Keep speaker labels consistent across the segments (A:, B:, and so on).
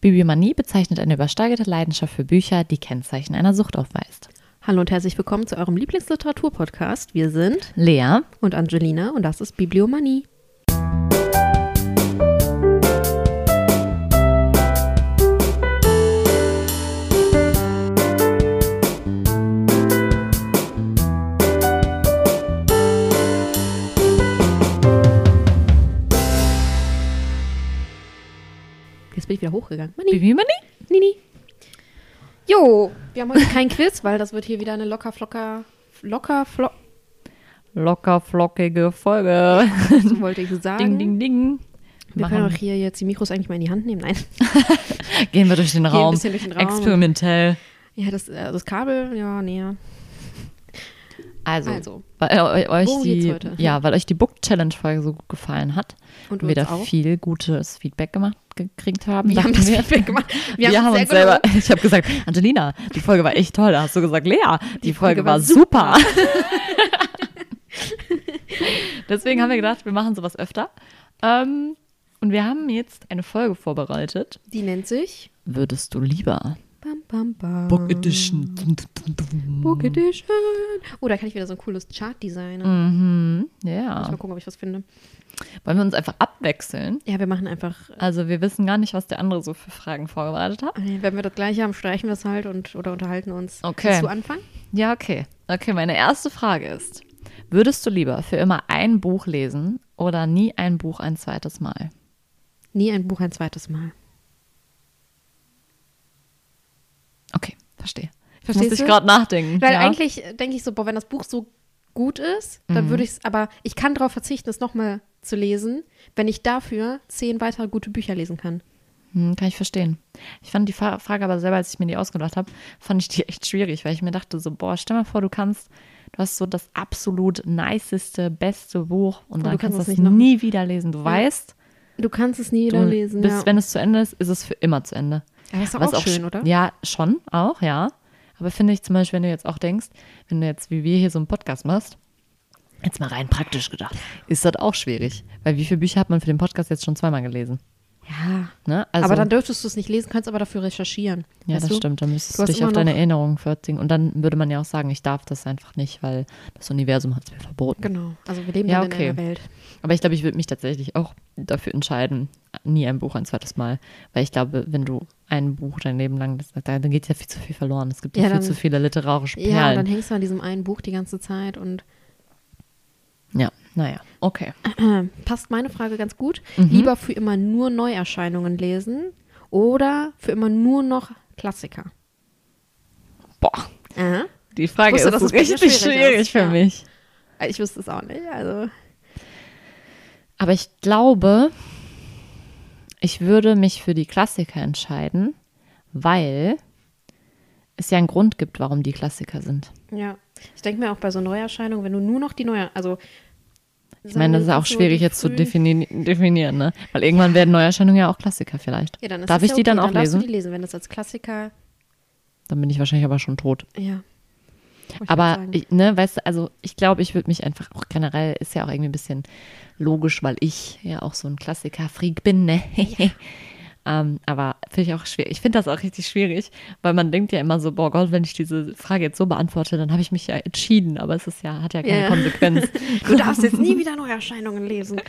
A: Bibliomanie bezeichnet eine übersteigerte Leidenschaft für Bücher, die Kennzeichen einer Sucht aufweist.
B: Hallo und herzlich willkommen zu eurem Lieblingsliteratur-Podcast. Wir sind
A: Lea
B: und Angelina und das ist Bibliomanie. Ich wieder hochgegangen. Mani,
A: Bibliomanie?
B: Nini. Jo, wir haben heute kein Quiz, weil das wird hier wieder eine locker flocker, locker flock,
A: Locker flockige Folge.
B: so wollte ich sagen.
A: ding, ding, ding.
B: Wir können
A: Machen-
B: auch hier jetzt die Mikros eigentlich mal in die Hand nehmen. Nein.
A: Gehen wir durch den
B: ein
A: Raum.
B: bisschen durch den Raum.
A: Experimentell.
B: Ja, das, äh, das Kabel, ja, näher.
A: Also,
B: Also,
A: weil äh, euch die,
B: heute?
A: ja, weil euch die Book Challenge Folge so gut gefallen hat
B: und
A: und wir da
B: auch.
A: viel gutes Feedback gemacht gekriegt haben.
B: Wir haben das
A: wir,
B: Feedback gemacht.
A: Wir,
B: Wir,
A: haben uns
B: sehr
A: selber,
B: gelobt.
A: ich habe gesagt, Angelina, die Folge war echt toll. Da hast du gesagt, Lea, die, Folge,
B: Folge
A: war
B: war
A: super. Deswegen haben wir gedacht, wir machen sowas öfter. Ähm, und wir haben jetzt eine Folge vorbereitet.
B: Die nennt sich
A: Würdest du lieber?
B: Bam, bam, bam.
A: Book Edition.
B: Book Edition. Oh, da kann ich wieder so ein cooles Chart designen.
A: Mhm,
B: Muss
A: ja.
B: mal gucken, ob ich was finde.
A: Wollen wir uns einfach abwechseln?
B: Ja, wir machen einfach,
A: Also wir wissen gar nicht, was der andere so für Fragen vorbereitet hat.
B: äh, wenn wir das gleiche haben, streichen wir es halt und oder unterhalten uns.
A: Okay.
B: Willst du anfangen?
A: Ja, okay. Okay, meine erste Frage ist, würdest du lieber für immer ein Buch lesen oder nie ein Buch ein zweites Mal?
B: Nie ein Buch ein zweites Mal.
A: Okay, verstehe.
B: Verstehst
A: Muss ich gerade nachdenken.
B: Weil
A: ja.
B: eigentlich denke ich so, boah, wenn das Buch so gut ist, dann
A: Mhm.
B: würde ich es, aber ich kann darauf verzichten, es nochmal zu lesen, wenn ich dafür zehn weitere gute Bücher lesen kann.
A: Hm, kann ich verstehen. Ich fand die Frage aber selber, als ich mir die ausgedacht habe, fand ich die echt schwierig, weil ich mir dachte so, boah, stell mal vor, du kannst, du hast so das absolut niceste, beste Buch und,
B: Und
A: dann
B: du kannst
A: kannst du
B: es
A: das nie wieder lesen. Du weißt,
B: Du kannst es nie
A: du,
B: wieder lesen.
A: bis
B: ja.
A: wenn es zu Ende ist, ist es für immer zu Ende.
B: Aber ist doch
A: Was
B: auch schön,
A: sch-
B: oder?
A: Ja, schon, auch, ja. Aber finde ich zum Beispiel, wenn du jetzt auch denkst, wenn du jetzt wie wir hier so einen Podcast machst, jetzt mal rein praktisch gedacht, ist das auch schwierig. Weil wie viele Bücher hat man für den Podcast jetzt schon zweimal gelesen?
B: Ja.
A: Ne? Also,
B: aber dann dürftest du es nicht lesen, kannst aber dafür recherchieren.
A: ja, das
B: du?
A: stimmt. Dann müsstest
B: Du
A: dich auf deine Erinnerungen verziehen. Und dann würde man ja auch sagen, ich darf das einfach nicht, weil das Universum hat es mir verboten.
B: Genau. Also wir leben
A: Ja, okay.
B: in einer Welt.
A: Aber ich glaube, ich würde mich tatsächlich auch dafür entscheiden, nie ein Buch ein zweites Mal. Weil ich glaube, wenn du ein Buch dein Leben lang, das, da, dann geht ja viel zu viel verloren. Es gibt ja,
B: Ja,
A: viel
B: dann-
A: zu viele literarische
B: Ja, und
A: Perlen.
B: dann hängst du an diesem einen Buch die ganze Zeit und
A: Ja, naja, okay.
B: passt meine Frage ganz gut.
A: Mhm.
B: Lieber für immer nur Neuerscheinungen lesen oder für immer nur noch Klassiker?
A: Boah,
B: Aha.
A: die Frage
B: wusste,
A: ist richtig
B: schwierig
A: schwierig
B: ist,
A: für
B: ja.
A: mich.
B: Ich wüsste es auch nicht. Also
A: Aber ich glaube, ich würde mich für die Klassiker entscheiden, weil es ja einen Grund gibt, warum die Klassiker sind.
B: Ja, ich denke mir auch bei so Neuerscheinungen, wenn du nur noch die neue, also
A: Ich meine, das ist auch schwierig jetzt zu defini definieren, ne? Weil irgendwann werden Neuerscheinungen ja auch Klassiker vielleicht.
B: Ja, dann ist
A: Darf ich
B: ja
A: die
B: okay.
A: dann auch
B: dann darfst
A: lesen?
B: Du die lesen, wenn das als Klassiker,
A: Dann bin ich wahrscheinlich aber schon tot.
B: ja.
A: Aber, ich, ne, weißt du, also ich glaube, ich würde mich einfach auch generell, ist ja auch irgendwie ein bisschen logisch, weil ich ja auch so ein Klassiker-Freak bin, ne? ähm, aber finde ich auch schwierig. Ich finde das auch richtig schwierig, weil man denkt ja immer so, boah Gott, wenn ich diese Frage jetzt so beantworte, dann habe ich mich ja entschieden, aber es ist ja, hat ja keine
B: Ja.
A: Konsequenz.
B: du darfst jetzt nie wieder Neuerscheinungen lesen.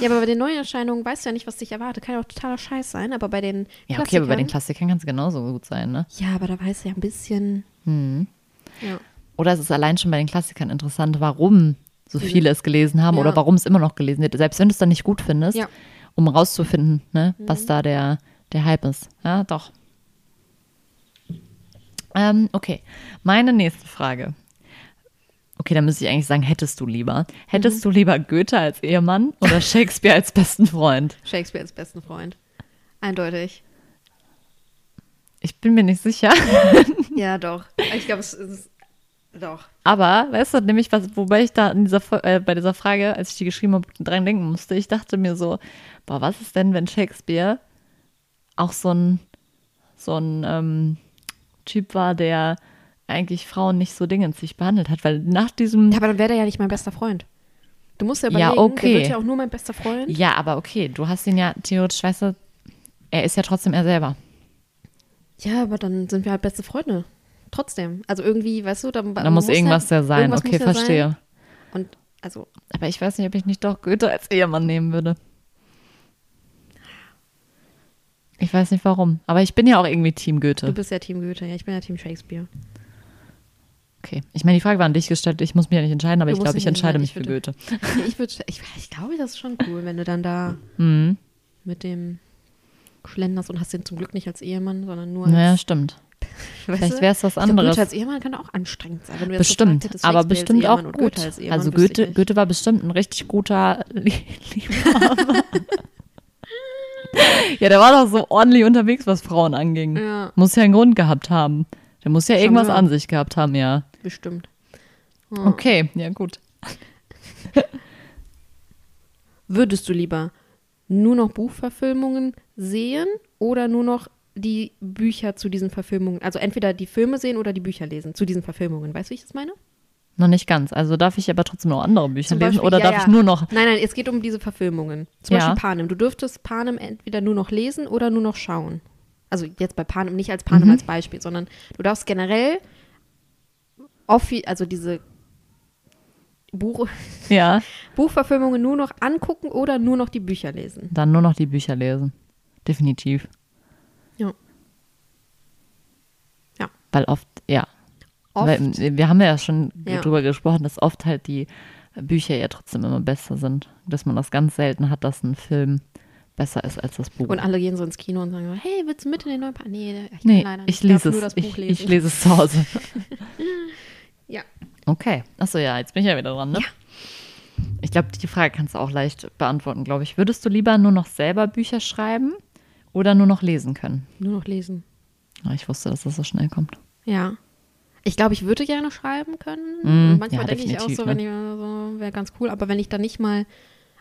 B: Ja, aber bei den Neuerscheinungen weißt du ja nicht, was dich erwartet. Kann ja auch totaler Scheiß sein, aber bei den
A: ja, okay, aber bei den
B: Klassikern-
A: Klassikern kann es genauso gut sein, ne?
B: Ja, aber da weißt du ja ein bisschen.
A: Hm.
B: Ja.
A: Oder es ist allein schon bei den Klassikern interessant, warum so viele es gelesen haben
B: Ja.
A: oder warum es immer noch gelesen wird. Selbst wenn du es dann nicht gut findest,
B: Ja. Mhm.
A: um rauszufinden, ne, was da der, der Hype ist. Ja, doch. Ähm, okay, meine nächste Frage. Okay, dann müsste ich eigentlich sagen, hättest du lieber? Hättest
B: Mhm.
A: du lieber Goethe als Ehemann oder Shakespeare als besten Freund?
B: Shakespeare ist besten Freund. Eindeutig.
A: Ich bin mir nicht sicher.
B: Ja, doch. Ich glaube, es ist. Doch.
A: Aber, weißt du, nämlich, was, wobei ich da in dieser, äh, bei dieser Frage, als ich die geschrieben habe, dran denken musste, ich dachte mir so, boah, was ist denn, wenn Shakespeare auch so ein, so ein ähm, Typ war, der eigentlich Frauen nicht so dingensig behandelt hat, weil nach diesem,
B: Ja, aber dann wäre der ja nicht mein bester Freund. Du musst ja
A: Ja,
B: überlegen,
A: okay.
B: der wird ja auch nur mein bester Freund.
A: ja, aber okay, du hast ihn ja theoretisch, weißt du, er ist ja trotzdem er selber.
B: Ja, aber dann sind wir halt beste Freunde. Trotzdem. Also irgendwie, weißt du, dann
A: Da muss irgendwas ja sein.
B: irgendwas
A: Okay, verstehe.
B: Sein. Und also,
A: Aber ich weiß nicht, ob ich nicht doch Goethe als Ehemann nehmen würde. Ich weiß nicht warum. Aber ich bin ja auch irgendwie Team
B: du
A: Goethe.
B: bist ja Team Goethe, ja, ich bin ja Team Shakespeare.
A: Okay. Ich meine, die Frage war an dich gestellt. Ich muss mich ja nicht entscheiden, aber
B: Du
A: ich glaube, ich entscheide mich für
B: ich
A: Goethe.
B: Nee, ich würde, ich, ich glaube, das ist schon cool, wenn du dann da
A: Mhm.
B: mit dem schlenderst und hast den zum Glück nicht als Ehemann, sondern nur als,
A: Naja, stimmt.
B: weißt
A: Vielleicht wäre es was anderes.
B: Goethe als Ehemann kann auch anstrengend sein. Wenn du
A: Bestimmt,
B: hättest,
A: aber bestimmt auch gut.
B: Goethe als Ehemann,
A: also Goethe. Goethe war bestimmt ein richtig guter Lie- Liebhaber. ja, der war doch so ordentlich unterwegs, was Frauen anging.
B: Ja,
A: Muss ja einen Grund gehabt haben. Der muss ja
B: Schon
A: irgendwas
B: klar.
A: an sich gehabt haben, ja.
B: bestimmt.
A: Okay, ja gut.
B: Würdest du lieber nur noch Buchverfilmungen sehen oder nur noch die Bücher zu diesen Verfilmungen, also entweder die Filme sehen oder die Bücher lesen zu diesen Verfilmungen? Weißt du, wie ich das meine?
A: Noch nicht ganz. Also darf ich aber trotzdem noch andere Bücher
B: Zum
A: lesen
B: Beispiel-
A: oder
B: ja,
A: darf
B: ja.
A: ich nur noch.
B: Nein, nein, es geht um diese Verfilmungen. Zum
A: Ja.
B: Beispiel Panem. Du dürftest Panem entweder nur noch lesen oder nur noch schauen. Also jetzt bei Panem, nicht als Panem
A: Mhm.
B: als Beispiel, sondern du darfst generell, offi also diese Buch Buchverfilmungen nur noch angucken oder nur noch die Bücher lesen.
A: dann nur noch die Bücher lesen. Definitiv.
B: Ja. Ja.
A: Weil oft, ja.
B: Oft.
A: Weil, wir haben ja schon
B: Ja.
A: drüber gesprochen, dass oft halt die Bücher ja trotzdem immer besser sind. Dass man das ganz selten hat, dass ein Film besser ist als das Buch.
B: Und alle gehen so ins Kino und sagen, hey, willst du mit in den neuen Panem? Nee, ich
A: nee, ich lese es. ich, ich lese es zu Hause.
B: Ja.
A: Okay. Achso, ja, jetzt bin ich ja wieder dran, ne?
B: Ja.
A: Ich glaube, die Frage kannst du auch leicht beantworten, glaube ich. Würdest du lieber nur noch selber Bücher schreiben oder nur noch lesen können?
B: Nur noch lesen.
A: Ah, Ich wusste, dass das so schnell kommt.
B: Ja. Ich glaube, ich würde gerne schreiben können.
A: Mm,
B: manchmal
A: ja,
B: denke ich auch so,
A: ne?
B: wenn ich so, wäre ganz cool. Aber wenn ich dann nicht mal,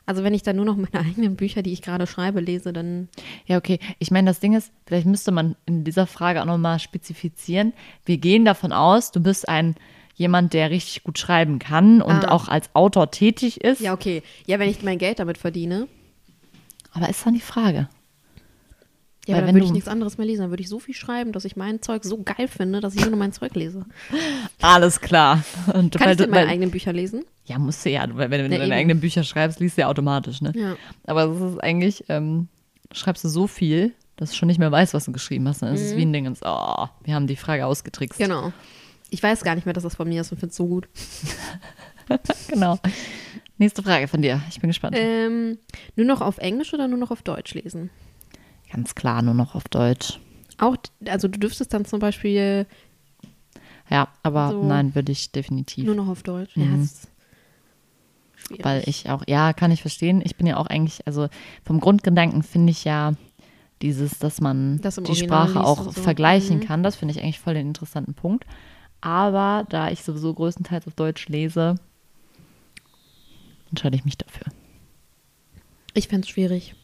B: also wenn ich dann nur noch meine eigenen Bücher, die ich gerade schreibe, lese, dann
A: Ja, okay. Ich meine, das Ding ist, vielleicht müsste man in dieser Frage auch nochmal spezifizieren. Wir gehen davon aus, du bist ein jemand, der richtig gut schreiben kann und
B: Ah.
A: auch als Autor tätig ist.
B: Ja, okay. Ja, wenn ich mein Geld damit verdiene,
A: Aber ist dann die Frage.
B: Ja,
A: Weil
B: dann würde ich nichts anderes mehr lesen. Dann würde ich so viel schreiben, dass ich mein Zeug so geil finde, dass ich nur noch mein Zeug lese.
A: Alles klar. Und
B: Kann
A: weil
B: ich
A: du-
B: denn meine
A: weil-
B: eigenen Bücher lesen?
A: Ja, musst du ja, weil wenn du
B: Ja,
A: deine
B: eben.
A: eigenen Bücher schreibst, liest du ja automatisch, ne?
B: Ja.
A: Aber es ist eigentlich, ähm, schreibst du so viel, dass du schon nicht mehr weißt, was du geschrieben hast. Dann ist es wie ein Ding, ins, oh, wir haben die Frage ausgetrickst.
B: Mhm. Genau. Ich weiß gar nicht mehr, dass das von mir ist und finde es so gut.
A: genau. Nächste Frage von dir. Ich bin gespannt.
B: Ähm, nur noch auf Englisch oder nur noch auf Deutsch lesen?
A: Ganz klar, nur noch auf Deutsch.
B: Auch, also du dürftest dann zum Beispiel
A: Ja, aber
B: So.
A: nein, würde ich definitiv.
B: nur noch auf Deutsch. Ja,
A: Mhm.
B: ist schwierig.
A: Weil ich auch, ja, kann ich verstehen. Ich bin ja auch eigentlich, also vom Grundgedanken finde ich ja dieses, dass man
B: Das
A: die
B: Original
A: Sprache auch
B: so.
A: vergleichen
B: Mhm.
A: kann. Das finde ich eigentlich voll den interessanten Punkt. Aber da ich sowieso größtenteils auf Deutsch lese, entscheide ich mich dafür.
B: Ich fände es schwierig.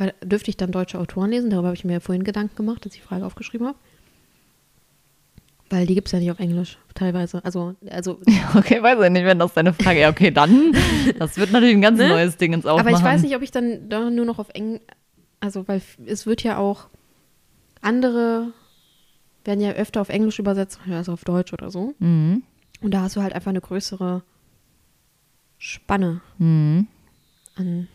B: Weil dürfte ich dann deutsche Autoren lesen? Darüber habe ich mir ja vorhin Gedanken gemacht, als ich die Frage aufgeschrieben habe. Weil die gibt es ja nicht auf Englisch, teilweise. Also, also
A: Okay, weiß ich nicht, wenn das deine Frage ist. Ja, okay, dann, das wird natürlich ein ganz
B: Ne?
A: neues Ding ins Aufmachen.
B: aber ich weiß nicht, ob ich dann da nur noch auf Englisch. Also, weil es wird ja auch andere werden ja öfter auf Englisch übersetzt, also auf Deutsch oder so.
A: Mhm.
B: Und da hast du halt einfach eine größere Spanne
A: Mhm.
B: an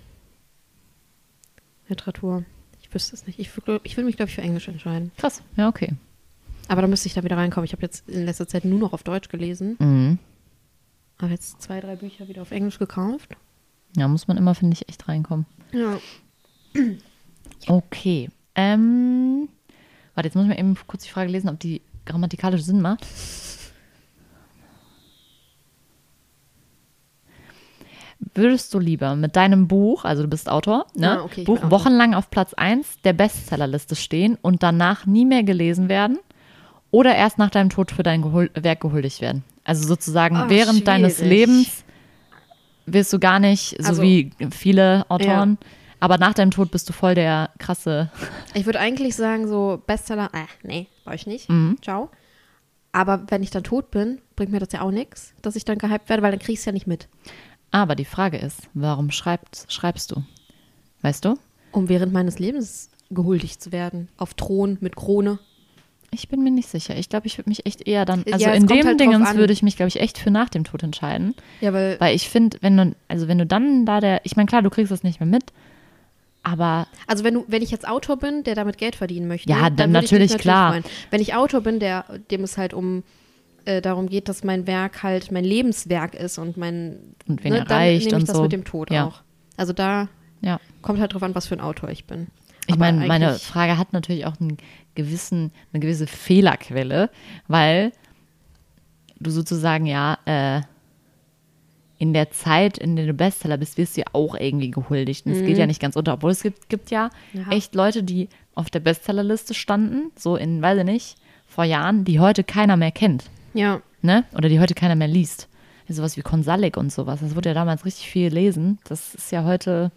B: Literatur. Ich wüsste es nicht. Ich, ich würde mich, glaube ich, für Englisch entscheiden.
A: Krass, ja, okay.
B: Aber da müsste ich da wieder reinkommen. Ich habe jetzt in letzter Zeit nur noch auf Deutsch gelesen.
A: Mhm.
B: Habe jetzt zwei, drei Bücher wieder auf Englisch gekauft.
A: Ja, muss man immer, finde ich, echt reinkommen.
B: Ja.
A: Okay. Ähm, warte, jetzt muss ich mal eben kurz die Frage lesen, ob die grammatikalisch Sinn macht. Würdest du lieber mit deinem Buch, also du bist Autor, ne,
B: Ah, okay,
A: Buch wochenlang auf Platz 1 der Bestsellerliste stehen und danach nie mehr gelesen werden oder erst nach deinem Tod für dein Gehul Werk gehuldigt werden? Also sozusagen
B: Ah,
A: während deines
B: schwierig.
A: Lebens wirst du gar nicht, so
B: Also-
A: wie viele Autoren, aber nach deinem Tod bist du voll der krasse
B: Ich würde eigentlich sagen, so Bestseller, äh, nee, ich nicht.
A: Mhm.
B: Ciao. Aber wenn ich dann tot bin, bringt mir das ja auch nichts, dass ich dann gehypt werde, weil dann krieg ich es ja nicht mit.
A: Aber die Frage ist, warum schreibst, schreibst du? Weißt du?
B: Um während meines Lebens gehuldigt zu werden. Auf Thron mit Krone.
A: Ich bin mir nicht sicher. Ich glaube, ich würde mich echt eher dann,
B: Ja,
A: also
B: es
A: in dem
B: halt
A: Dingens würde ich mich, glaube ich, echt für nach dem Tod entscheiden.
B: Ja, weil,
A: Weil ich finde, wenn du, also wenn du dann da der, ich meine, klar, du kriegst das nicht mehr mit, aber
B: also wenn du, wenn ich jetzt Autor bin, der damit Geld verdienen möchte,
A: Ja, dann
B: würde ich mich
A: natürlich, klar.
B: freuen. Wenn ich Autor bin, der, dem es halt um äh, darum geht, dass mein Werk halt mein Lebenswerk ist und mein
A: und wen
B: ne, dann
A: erreicht
B: nehme ich das
A: so.
B: mit dem Tod
A: Ja.
B: auch. Also da
A: Ja.
B: kommt halt drauf an, was für ein Autor ich bin.
A: Ich meine, meine Frage hat natürlich auch einen gewissen, eine gewisse Fehlerquelle, weil du sozusagen ja äh, in der Zeit, in der du Bestseller bist, wirst du ja auch irgendwie gehuldigt. Und es geht ja nicht ganz unter, obwohl es gibt, gibt ja,
B: Mhm. Ja.
A: echt Leute, die auf der Bestsellerliste standen, so in, weiß ich nicht, vor Jahren, die heute keiner mehr kennt.
B: Ja,
A: ne? Oder die heute keiner mehr liest. Sowas wie Konsalik und sowas. Das wurde ja damals richtig viel gelesen. Das ist ja heute,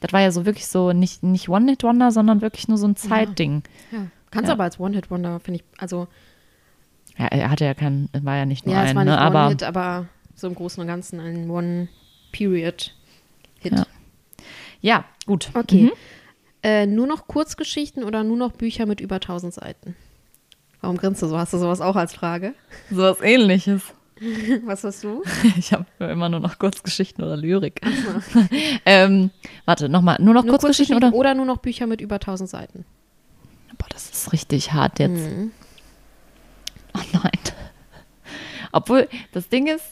A: das war ja so wirklich so nicht, nicht One-Hit-Wonder, sondern wirklich nur so ein Zeitding.
B: ja. Kannst
A: Ja.
B: aber als One-Hit-Wonder, finde ich, also
A: Ja, er hatte ja keinen, war ja nicht nur
B: ja, es
A: ein,
B: war nicht
A: ne? aber
B: One-Hit, aber so im Großen und Ganzen ein One-Period-Hit.
A: Ja. ja, gut.
B: Okay.
A: Mhm.
B: Äh, nur noch Kurzgeschichten oder nur noch Bücher mit über 1000 Seiten? Warum grinst du so? Hast du sowas auch als Frage?
A: Sowas ähnliches.
B: Was hast du?
A: Ich habe immer nur noch Kurzgeschichten oder Lyrik. ähm, warte, nochmal, nur noch
B: Nur
A: Kurzgeschichten oder?
B: oder nur noch Bücher mit über 1000 Seiten?
A: Boah, das ist richtig hart jetzt.
B: Mhm.
A: Oh nein. Obwohl, das Ding ist,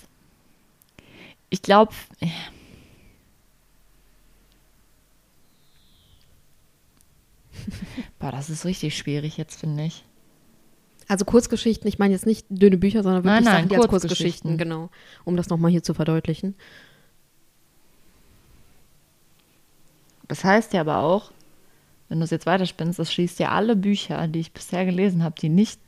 A: ich glaube, boah, das ist richtig schwierig jetzt, finde ich.
B: Also Kurzgeschichten, ich meine jetzt nicht dünne Bücher, sondern wirklich
A: Nein, nein,
B: Sachen, die als
A: Kurzgeschichten.
B: Kurzgeschichten, genau. Um das nochmal hier zu verdeutlichen.
A: Das heißt ja aber auch, wenn du es jetzt weiterspinnst, das schließt ja alle Bücher, die ich bisher gelesen habe, die nicht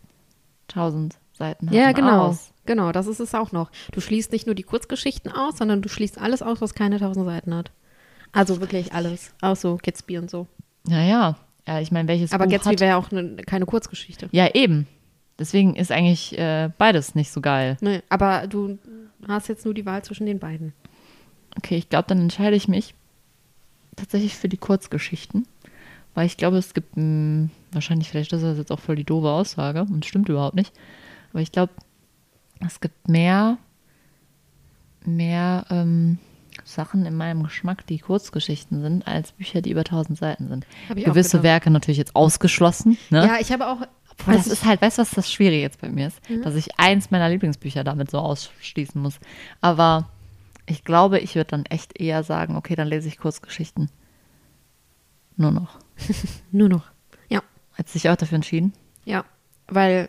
A: 1000 Seiten haben,
B: Ja, genau.
A: aus.
B: Genau, das ist es auch noch. Du schließt nicht nur die Kurzgeschichten aus, sondern du schließt alles aus, was keine 1000 Seiten hat. Also wirklich alles. Auch so Gatsby und so.
A: Ja, ja. Ja, ich meine, welches
B: Aber
A: Buch
B: Gatsby wäre ja auch ne, keine Kurzgeschichte.
A: Ja, eben. Deswegen ist eigentlich äh, beides nicht so geil.
B: Nee, aber du hast jetzt nur die Wahl zwischen den beiden.
A: Okay, ich glaube, dann entscheide ich mich tatsächlich für die Kurzgeschichten. Weil ich glaube, es gibt, mh, wahrscheinlich, vielleicht ist das jetzt auch voll die doofe Aussage und stimmt überhaupt nicht. Aber ich glaube, es gibt mehr, mehr ähm, Sachen in meinem Geschmack, die Kurzgeschichten sind, als Bücher, die über 1000 Seiten sind. Gewisse. Werke natürlich jetzt ausgeschlossen. Ne?
B: Ja, ich habe auch.
A: Obwohl, das ist halt, weißt du, was das Schwierige jetzt bei mir ist? Dass ich eins meiner Lieblingsbücher damit so ausschließen muss. Aber ich glaube, ich würde dann echt eher sagen, okay, dann lese ich Kurzgeschichten. Nur noch.
B: nur noch. Ja,
A: Hat sich auch dafür entschieden?
B: ja. Weil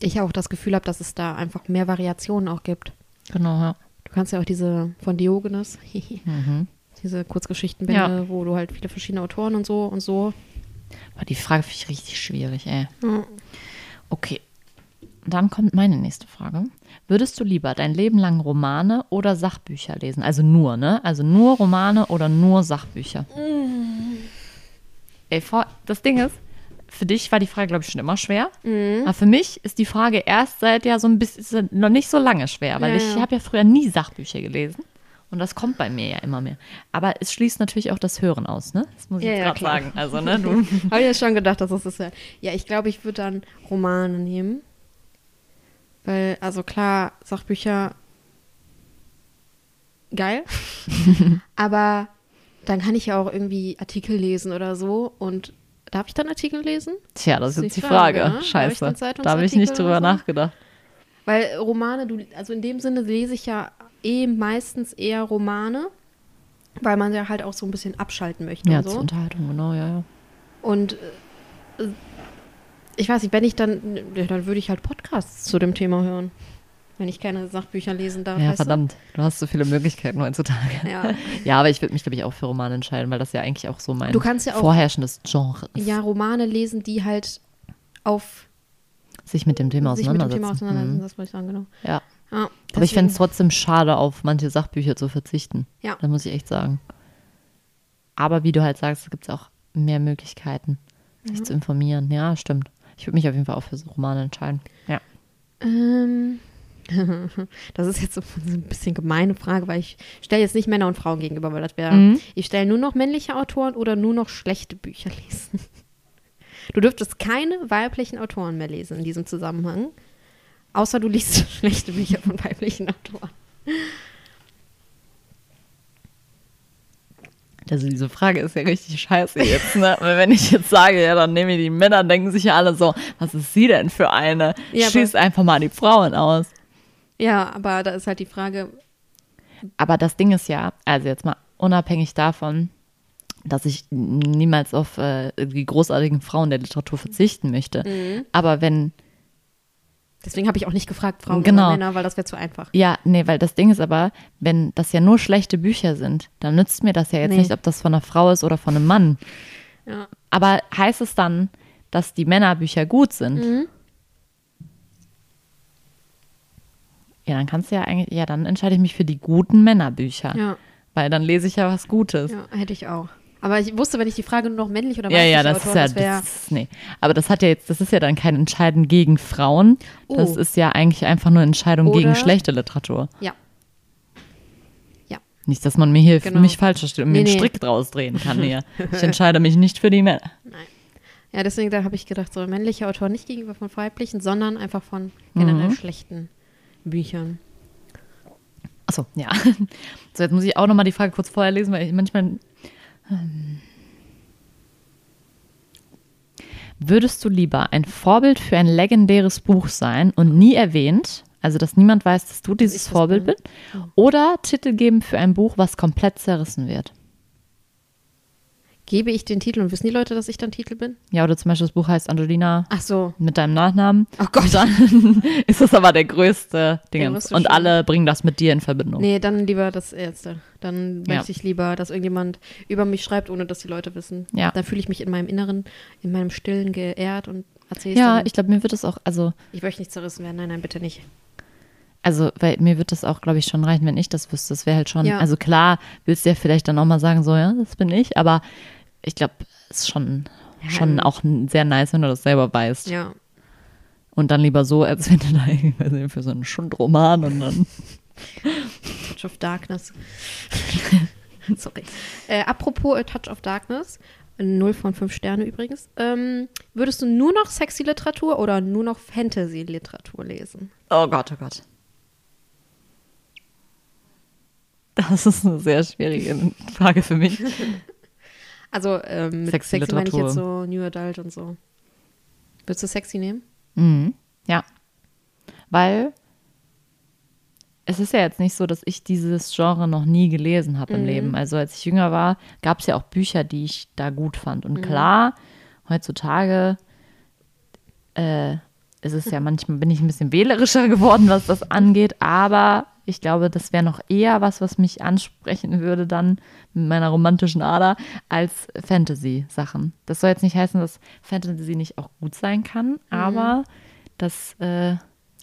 B: ich auch das Gefühl habe, dass es da einfach mehr Variationen auch gibt.
A: Genau, ja.
B: Du kannst ja auch diese von Diogenes,
A: Mhm.
B: diese Kurzgeschichtenbände, wo du halt viele verschiedene Autoren und so und so.
A: Aber die Frage finde ich richtig schwierig, ey.
B: Ja.
A: Okay. Dann kommt meine nächste Frage. Würdest du lieber dein Leben lang Romane oder Sachbücher lesen? Also nur, ne? Also nur Romane oder nur Sachbücher? Ey, vor, das Ding ist, für dich war die Frage, glaube ich, schon immer schwer. Aber für mich ist die Frage erst seit ja so ein bisschen, noch nicht so lange schwer, weil
B: Ja,
A: ich
B: ja.
A: habe ja früher nie Sachbücher gelesen. Und das kommt bei mir ja immer mehr. Aber es schließt natürlich auch das Hören aus, ne? Das muss ich
B: Ja,
A: jetzt
B: ja,
A: gerade sagen. Also, ne.
B: Habe ich ja schon gedacht, dass das ist ja. Ja, ich glaube, ich würde dann Romane nehmen. Weil, also klar, Sachbücher geil. Aber dann kann ich ja auch irgendwie Artikel lesen oder so. Und darf ich dann Artikel lesen?
A: Tja, das ist
B: Das
A: jetzt
B: ist
A: die
B: die Frage,
A: Frage.
B: ne? Darf ich
A: Scheiße.
B: dann
A: Da habe ich nicht drüber
B: so?
A: nachgedacht.
B: Weil Romane, du, also in dem Sinne lese ich ja eh meistens eher Romane, weil man ja halt auch so ein bisschen abschalten möchte
A: Ja,
B: und
A: zur
B: so.
A: Unterhaltung, genau, ja, ja.
B: Und äh, ich weiß nicht, wenn ich dann, dann würde ich halt Podcasts zu dem Thema hören. Wenn ich keine Sachbücher lesen darf.
A: Ja, verdammt. Du hast so viele Möglichkeiten heutzutage.
B: Ja.
A: Ja, aber ich würde mich, glaube ich, auch für Romane entscheiden, weil das ja eigentlich auch so mein
B: Du kannst ja auch-
A: vorherrschendes Genre ist.
B: ja, Romane lesen, die halt auf
A: Sich mit dem Thema
B: sich mit dem
A: auseinandersetzen.
B: Thema auseinandersetzen,
A: Mhm.
B: das wollte ich sagen, genau.
A: Ja.
B: Ja,
A: Aber ich fände es trotzdem schade, auf manche Sachbücher zu verzichten.
B: Ja.
A: Das muss ich echt sagen. Aber wie du halt sagst, gibt es auch mehr Möglichkeiten, sich
B: Mhm.
A: zu informieren. Ja, stimmt. Ich würde mich auf jeden Fall auch für so Romane entscheiden. Ja.
B: Ähm, das ist jetzt so ein bisschen gemeine Frage, weil ich stelle jetzt nicht Männer und Frauen gegenüber, weil das wäre,
A: Mhm.
B: ich stelle nur noch männliche Autoren oder nur noch schlechte Bücher lesen. Du dürftest keine weiblichen Autoren mehr lesen in diesem Zusammenhang. Außer du liest schlechte Bücher von weiblichen Autoren.
A: Also diese Frage ist ja richtig scheiße jetzt, ne? Wenn ich jetzt sage, ja, dann nehme ich die Männer, denken sich ja alle so, was ist sie denn für eine?
B: Ja,
A: Schießt einfach mal die Frauen aus.
B: Ja, aber da ist halt die Frage,
A: Aber das Ding ist ja, also jetzt mal unabhängig davon, dass ich niemals auf äh, die großartigen Frauen der Literatur verzichten möchte.
B: Mhm.
A: Aber wenn,
B: deswegen habe ich auch nicht gefragt, Frauen
A: Genau.
B: oder Männer, weil das wäre zu einfach.
A: ja, nee, weil das Ding ist aber, wenn das ja nur schlechte Bücher sind, dann nützt mir das ja jetzt
B: Nee.
A: nicht, ob das von einer Frau ist oder von einem Mann.
B: Ja.
A: Aber heißt es dann, dass die Männerbücher gut sind?
B: Mhm.
A: Ja, dann kannst du ja eigentlich, ja, dann entscheide ich mich für die guten Männerbücher.
B: Ja,
A: Weil dann lese ich ja was Gutes.
B: ja, hätte ich auch. Aber ich wusste, wenn ich die Frage nur noch männlich oder
A: Ja,
B: weiblich
A: ja, das
B: Autoren,
A: ist ja,
B: das
A: das nee. Aber das hat ja jetzt, das ist ja dann kein Entscheiden gegen Frauen. Das
B: Oh.
A: ist ja eigentlich einfach nur Entscheidung gegen
B: Oder-
A: schlechte Literatur.
B: ja. Ja.
A: Nicht, dass man mir hier
B: Genau.
A: mich falsch versteht und mir
B: Nee,
A: einen
B: nee.
A: Strick draus drehen kann hier. Ich entscheide mich nicht für die Männer.
B: Ja, deswegen da habe ich gedacht, so männliche Autoren nicht gegenüber von weiblichen, sondern einfach von generell
A: Mhm.
B: schlechten Büchern.
A: Achso, ja. So, jetzt muss ich auch nochmal die Frage kurz vorher lesen, weil ich manchmal. Ähm, Würdest du lieber ein Vorbild für ein legendäres Buch sein und nie erwähnt, also dass niemand weiß, dass du dieses Vorbild bist, oder Titel geben für ein Buch, was komplett zerrissen wird?
B: Gebe ich den Titel und wissen die Leute, dass ich dann Titel bin?
A: Ja, oder zum Beispiel das Buch heißt Angelina
B: Ach so.
A: mit deinem Nachnamen.
B: Oh Gott.
A: Und dann ist das aber der größte Ding. Und
B: Schwund.
A: alle bringen das mit dir in Verbindung.
B: Nee, dann lieber das Erste. Dann
A: Ja.
B: möchte ich lieber, dass irgendjemand über mich schreibt, ohne dass die Leute wissen.
A: Ja.
B: Dann fühle ich mich in meinem Inneren, in meinem Stillen geehrt und erzähle
A: Ja,
B: dann.
A: ich glaube, mir wird es auch, also
B: ich möchte nicht zerrissen werden. Nein, nein, bitte nicht.
A: Also, weil mir wird das auch, glaube ich, schon reichen, wenn ich das wüsste. Das wäre halt schon,
B: Ja.
A: also klar, willst du ja vielleicht dann auch mal sagen, so, ja, das bin ich, aber ich glaube, es ist schon,
B: Ja,
A: schon
B: ähm,
A: auch sehr nice, wenn du das selber weißt.
B: Ja.
A: Und dann lieber so, als wenn du da irgendwie für so einen Schundroman und dann.
B: Touch of Darkness. Sorry. Äh, apropos äh, Touch of Darkness, 0 von 5 Sterne übrigens. Ähm, würdest du nur noch sexy Literatur oder nur noch Fantasy-Literatur lesen?
A: Oh Gott, oh Gott. Das ist eine sehr schwierige Frage für mich.
B: Also ähm, mit
A: Sexy
B: sexy, meine ich jetzt so New Adult und so. Würdest du sexy nehmen?
A: Mhm. Ja. Weil es ist ja jetzt nicht so, dass ich dieses Genre noch nie gelesen habe im
B: Mhm.
A: Leben. Also als ich jünger war, gab es ja auch Bücher, die ich da gut fand.
B: Mhm.
A: Und klar, heutzutage äh, ist es ja manchmal, bin ich ein bisschen wählerischer geworden, was das angeht, aber ich glaube, das wäre noch eher was, was mich ansprechen würde dann mit meiner romantischen Ader als Fantasy-Sachen. Das soll jetzt nicht heißen, dass Fantasy nicht auch gut sein
B: Mhm.
A: kann, aber das, äh,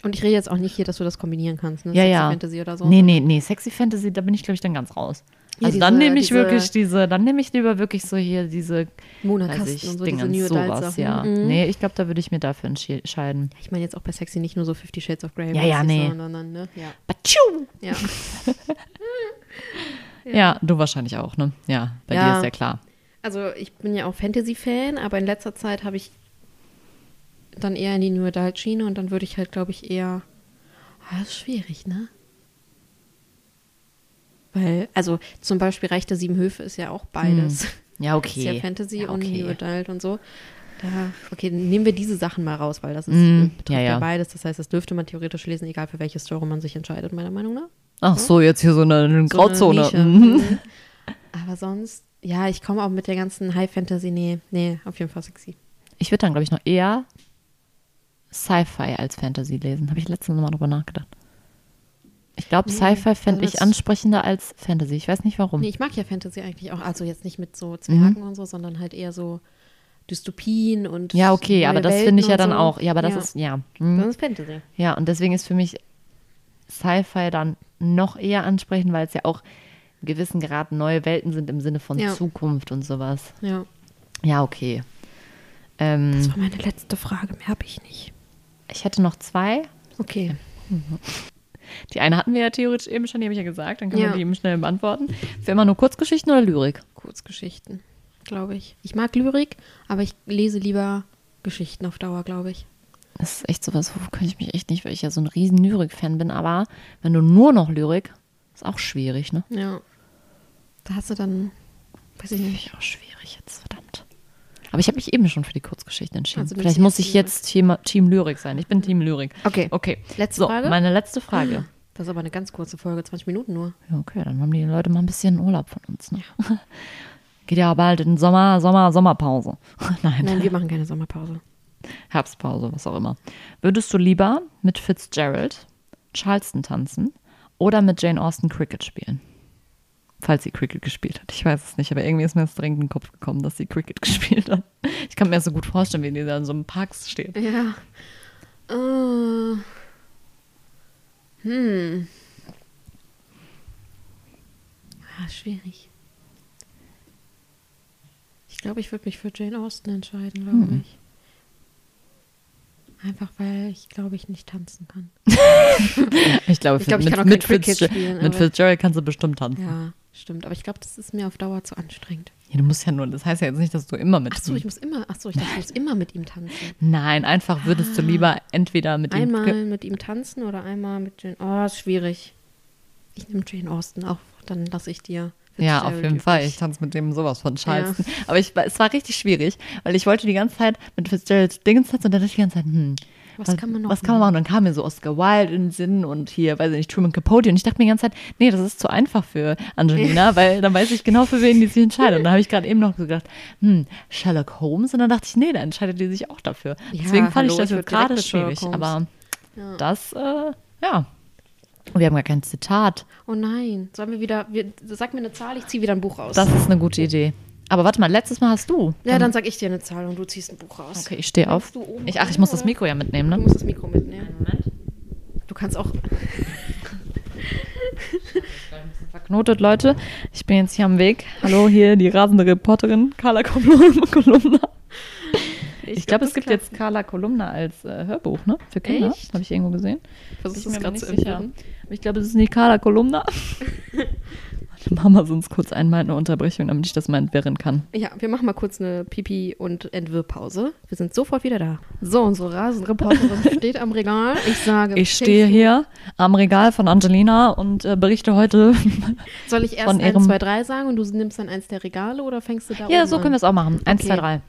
B: Und ich rede jetzt auch nicht hier, dass du das kombinieren kannst, ne?
A: ja,
B: Sexy
A: ja.
B: Fantasy oder so.
A: Nee, nee, nee, Sexy Fantasy, da bin ich, glaube ich, dann ganz raus.
B: Ja,
A: Also dann
B: diese-
A: nehme ich
B: diese
A: wirklich diese, dann nehme ich lieber wirklich so hier diese,
B: Mona
A: weiß
B: Kasten
A: ich,
B: und so,
A: Dinge,
B: diese New
A: sowas, ja.
B: Mhm.
A: Nee, ich glaube, da würde ich mir dafür entscheiden.
B: Ich meine jetzt auch bei Sexy nicht nur so Fifty Shades of Grey.
A: Ja, ja, nee.
B: Sondern, ne? Ja.
A: Batschu!
B: ja.
A: Ja. du wahrscheinlich auch, ne? Ja, bei
B: Ja.
A: dir ist ja klar.
B: Also ich bin ja auch Fantasy-Fan, aber in letzter Zeit habe ich dann eher in die New Adult-Schiene und dann würde ich halt, glaube ich, eher. Ah, das ist schwierig, ne? Weil, also zum Beispiel Reich der Sieben Höfe ist ja auch beides.
A: Ja,
B: Ist ja
A: okay.
B: Fantasy
A: Ja,
B: und
A: okay.
B: New Adult und so. Da, okay, nehmen wir diese Sachen mal raus, weil das ist,
A: Mm,
B: betrifft
A: ja,
B: ja, beides. Das heißt, das dürfte man theoretisch lesen, egal für welche Story man sich entscheidet, meiner Meinung nach.
A: Ach so, jetzt hier so eine, eine
B: So eine
A: Grauzone.
B: Nische.
A: Mhm.
B: Mhm. Aber sonst, ja, ich komme auch mit der ganzen High Fantasy, nee, nee, auf jeden Fall sexy.
A: Ich würde dann, glaube ich, noch eher Sci-Fi als Fantasy lesen. Habe ich letztens nochmal drüber nachgedacht. Ich glaube,
B: Nee,
A: Sci-Fi fände
B: also
A: ich ansprechender als Fantasy. Ich weiß nicht warum.
B: Nee, ich mag ja Fantasy eigentlich auch. Also jetzt nicht mit so Zwergen und so, sondern halt eher so Dystopien und.
A: Mhm. Ja, okay, aber das finde ich ja dann
B: so.
A: auch. Ja, aber das
B: ja.
A: ist, ja. Mhm.
B: Das ist Fantasy.
A: Ja, und deswegen ist für mich Sci-Fi dann noch eher ansprechend, weil es ja auch in gewissen Grad neue Welten sind im Sinne von
B: Ja.
A: Zukunft und sowas.
B: Ja.
A: Ja, okay. Ähm,
B: Das war meine letzte Frage, mehr habe ich nicht.
A: ich hätte noch zwei.
B: Okay.
A: Die eine hatten wir ja theoretisch eben schon, die habe ich ja gesagt. Dann kann
B: Ja.
A: man die eben schnell beantworten. Für immer nur Kurzgeschichten oder Lyrik?
B: Kurzgeschichten. glaube ich. Ich mag Lyrik, aber ich lese lieber Geschichten auf Dauer, glaube ich.
A: Das ist echt sowas, wo könnte ich mich echt nicht, weil ich ja so ein riesen Lyrik-Fan bin. Aber wenn du nur noch Lyrik, ist auch schwierig, ne?
B: Ja. Da hast du dann, weiß ich
A: Finde
B: nicht.
A: ich auch schwierig jetzt, verdammt. Aber ich habe mich eben schon für die Kurzgeschichten entschieden.
B: Also
A: Vielleicht muss ich jetzt Team, Team Lyrik sein. Ich bin Team Lyrik.
B: Okay.
A: Okay.
B: Letzte
A: so,
B: Frage?
A: meine letzte Frage.
B: Das ist aber eine ganz kurze Folge, 20 Minuten nur.
A: Ja, okay, dann haben die Leute mal ein bisschen Urlaub von uns. Ne? Geht ja bald in Sommer, Sommer, Sommerpause. Nein,
B: Nein, wir machen keine Sommerpause.
A: Herbstpause, was auch immer. Würdest du lieber mit Fitzgerald Charleston tanzen oder mit Jane Austen Cricket spielen? Falls sie Cricket gespielt hat. Ich weiß es nicht, aber irgendwie ist mir das dringend in den Kopf gekommen, dass sie Cricket gespielt hat. Ich kann mir so gut vorstellen, wie die da in so einem Park steht.
B: Ja. Äh. Hm. Ah, schwierig. Ich glaube, ich würde mich für Jane Austen entscheiden, glaube
A: Hm.
B: ich. Einfach weil ich glaube, ich nicht tanzen kann.
A: Ich glaube,
B: Ich glaube, ich
A: mit,
B: kann auch
A: mit, Fitz-
B: spielen,
A: mit Fitzgerald kannst du bestimmt tanzen.
B: Ja, stimmt. Aber ich glaube, das ist mir auf Dauer zu anstrengend.
A: Ja, du musst ja nur, das heißt ja jetzt nicht, dass du immer mit
B: Achso, ich muss immer, ach so, ich dachte, ich muss immer mit ihm tanzen.
A: Nein, einfach würdest du lieber entweder mit ihm.
B: Einmal mit ihm tanzen oder einmal mit Jane. Oh, ist schwierig. Ich nehme Jane Austen auch, dann lasse ich dir.
A: Ja, auf jeden Fall. Ich tanze mit dem sowas von Charleston. Aber ich, es war richtig schwierig, weil ich wollte die ganze Zeit mit Fitzgerald Dingens tanzen und dann dachte ich die ganze Zeit, hm,
B: Was kann man noch
A: Was kann man machen? Und dann kam mir so Oscar Wilde in den Sinn und hier, weiß ich nicht, Truman Capote. Und ich dachte mir die ganze Zeit, nee, das ist zu einfach für Angelina, weil dann weiß ich genau, für wen die sich entscheidet. Und da habe ich gerade eben noch gedacht, hm, Sherlock Holmes. Und dann dachte ich, nee, da entscheidet die sich auch dafür.
B: Ja,
A: Deswegen fand
B: hallo,
A: ich das jetzt gerade schwierig. Aber
B: Ja.
A: das, äh, ja. Wir haben gar kein Zitat.
B: Oh nein, sollen wir wieder, wir, sag mir eine Zahl, ich ziehe wieder ein Buch raus.
A: Das ist eine gute Idee. Aber warte mal, letztes Mal hast du.
B: ja, dann sag ich dir eine Zahl und du ziehst ein Buch raus.
A: Okay, ich stehe auf.
B: Du
A: Ich, ach, ich muss das? Mikro ja mitnehmen,
B: Du
A: ne?
B: musst das Mikro mitnehmen.
A: Moment.
B: Du kannst auch.
A: Verknotet, Leute. Ich bin jetzt hier am Weg. Hallo, hier die rasende Reporterin Carla Kolum- Kolumna. Ich, glaube, es gibt
B: klappt.
A: jetzt Carla Kolumna als äh, Hörbuch, ne? Für Kinder. Habe ich irgendwo gesehen.
B: Du
A: ich
B: es
A: mir
B: gerade zu
A: nicht sicher. ich glaube, es ist nicht Carla Kolumna. Machen wir sonst kurz einmal eine Unterbrechung, damit ich das mal entwirren kann.
B: Ja, wir machen mal kurz eine Pipi- und Entwirrpause. Wir sind sofort wieder da. So, unsere Rasenreporterin steht am Regal. Ich sage.
A: Ich stehe
B: fängst
A: hier am Regal von Angelina und äh, berichte heute.
B: Soll ich erst
A: von
B: 1,
A: ihrem-
B: 2, 3 sagen und du nimmst dann eins der Regale oder fängst du da
A: ja, so können wir es auch machen. Eins,
B: Okay.
A: zwei, drei.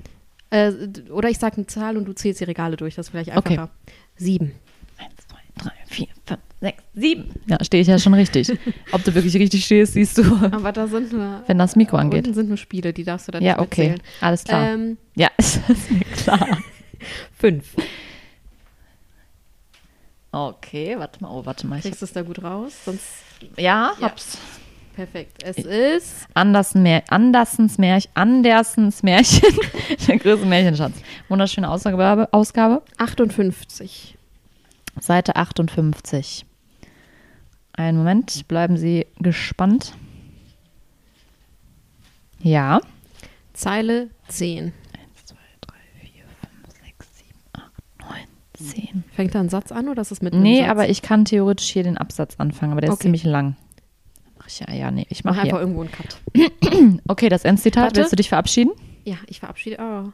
B: Äh, d- oder ich sage eine Zahl und du zählst die Regale durch. Das ist vielleicht
A: Okay.
B: einfacher. Sieben.
A: Eins, zwei, drei, vier, fünf, sechs, sieben. Ja, stehe ich ja schon richtig. Ob du wirklich richtig stehst, siehst du,
B: Aber da sind nur.
A: wenn das Mikro angeht.
B: Unten sind nur Spiele, die darfst du dann
A: Ja,
B: nicht
A: okay.
B: mitzählen.
A: Alles klar.
B: Ähm,
A: ja, ist mir klar.
B: fünf.
A: Okay, warte mal. Oh, warte mal.
B: Kriegst du es da gut raus? Sonst.
A: ja,
B: Ja.
A: hab's.
B: Perfekt. Es ist.
A: Andersen Mär Andersens Märchen. Andersens Märchen. Der größte Märchenschatz. Wunderschöne Ausgabe, Ausgabe.
B: 58.
A: Seite 58. Einen Moment, bleiben Sie gespannt. Ja.
B: Zeile 10.
A: 1, 2, 3, 4, 5, 6, 7, 8, 9, 10.
B: Fängt da ein Satz an oder ist es mit einem
A: Nee,
B: Satz?
A: aber ich kann theoretisch hier den Absatz anfangen, aber der ist
B: Okay.
A: ziemlich lang. Ach ja, ja, nee, ich
B: Mach
A: mache
B: einfach
A: hier.
B: irgendwo einen Cut.
A: Okay, das Endzitat.
B: Warte.
A: Willst du dich verabschieden?
B: Ja, ich verabschiede. Oh.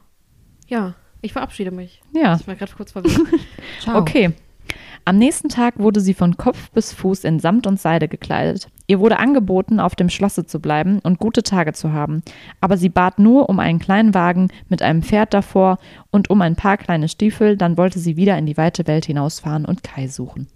B: Ja, ich verabschiede mich.
A: Ja.
B: Ich war gerade kurz verwirrt. Ciao.
A: Okay. Am nächsten Tag wurde sie von Kopf bis Fuß in Samt und Seide gekleidet. Ihr wurde angeboten, auf dem Schlosse zu bleiben und gute Tage zu haben. Aber sie bat nur um einen kleinen Wagen mit einem Pferd davor und um ein paar kleine Stiefel, dann wollte sie wieder in die weite Welt hinausfahren und Kai suchen.